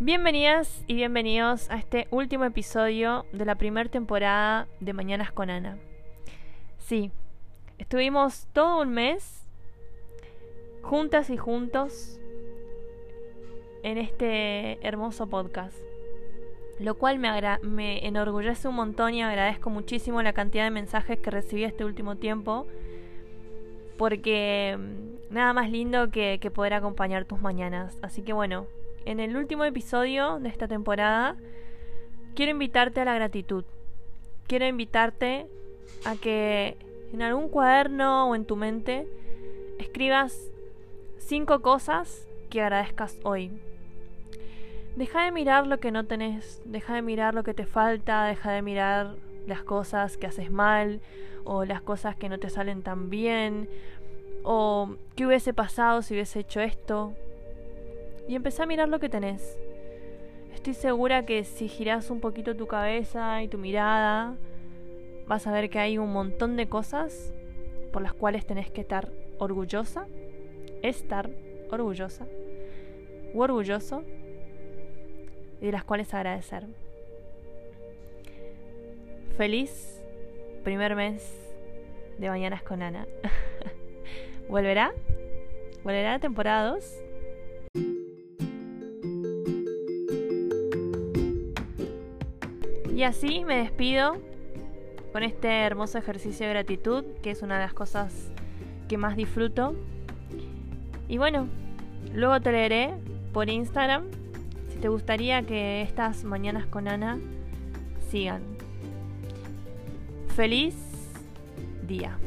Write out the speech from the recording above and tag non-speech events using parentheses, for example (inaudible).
Bienvenidas y bienvenidos a este último episodio de la primera temporada de Mañanas con Ana. Sí, estuvimos todo un mes juntas y juntos en este hermoso podcast, lo cual me, enorgullece un montón y agradezco muchísimo la cantidad de mensajes que recibí este último tiempo, porque mm, nada más lindo que poder acompañar tus mañanas. Así que bueno, en el último episodio de esta temporada, quiero invitarte a la gratitud. Quiero invitarte a que en algún cuaderno o en tu mente escribas cinco cosas que agradezcas hoy. Deja de mirar lo que no tenés, deja de mirar lo que te falta, deja de mirar las cosas que haces mal o las cosas que no te salen tan bien o qué hubiese pasado si hubiese hecho esto, y empecé a mirar lo que tenés. Estoy segura que si giras un poquito tu cabeza y tu mirada, vas a ver que hay un montón de cosas por las cuales tenés que estar orgullosa, estar orgullosa o orgulloso y de las cuales agradecer. Feliz primer mes de Mañanas con Ana. (laughs) ¿Volverá? ¿Volverá la temporada 2? Y así me despido con este hermoso ejercicio de gratitud, que es una de las cosas que más disfruto. Y bueno, luego te leeré por Instagram si te gustaría que estas mañanas con Ana sigan. Feliz día.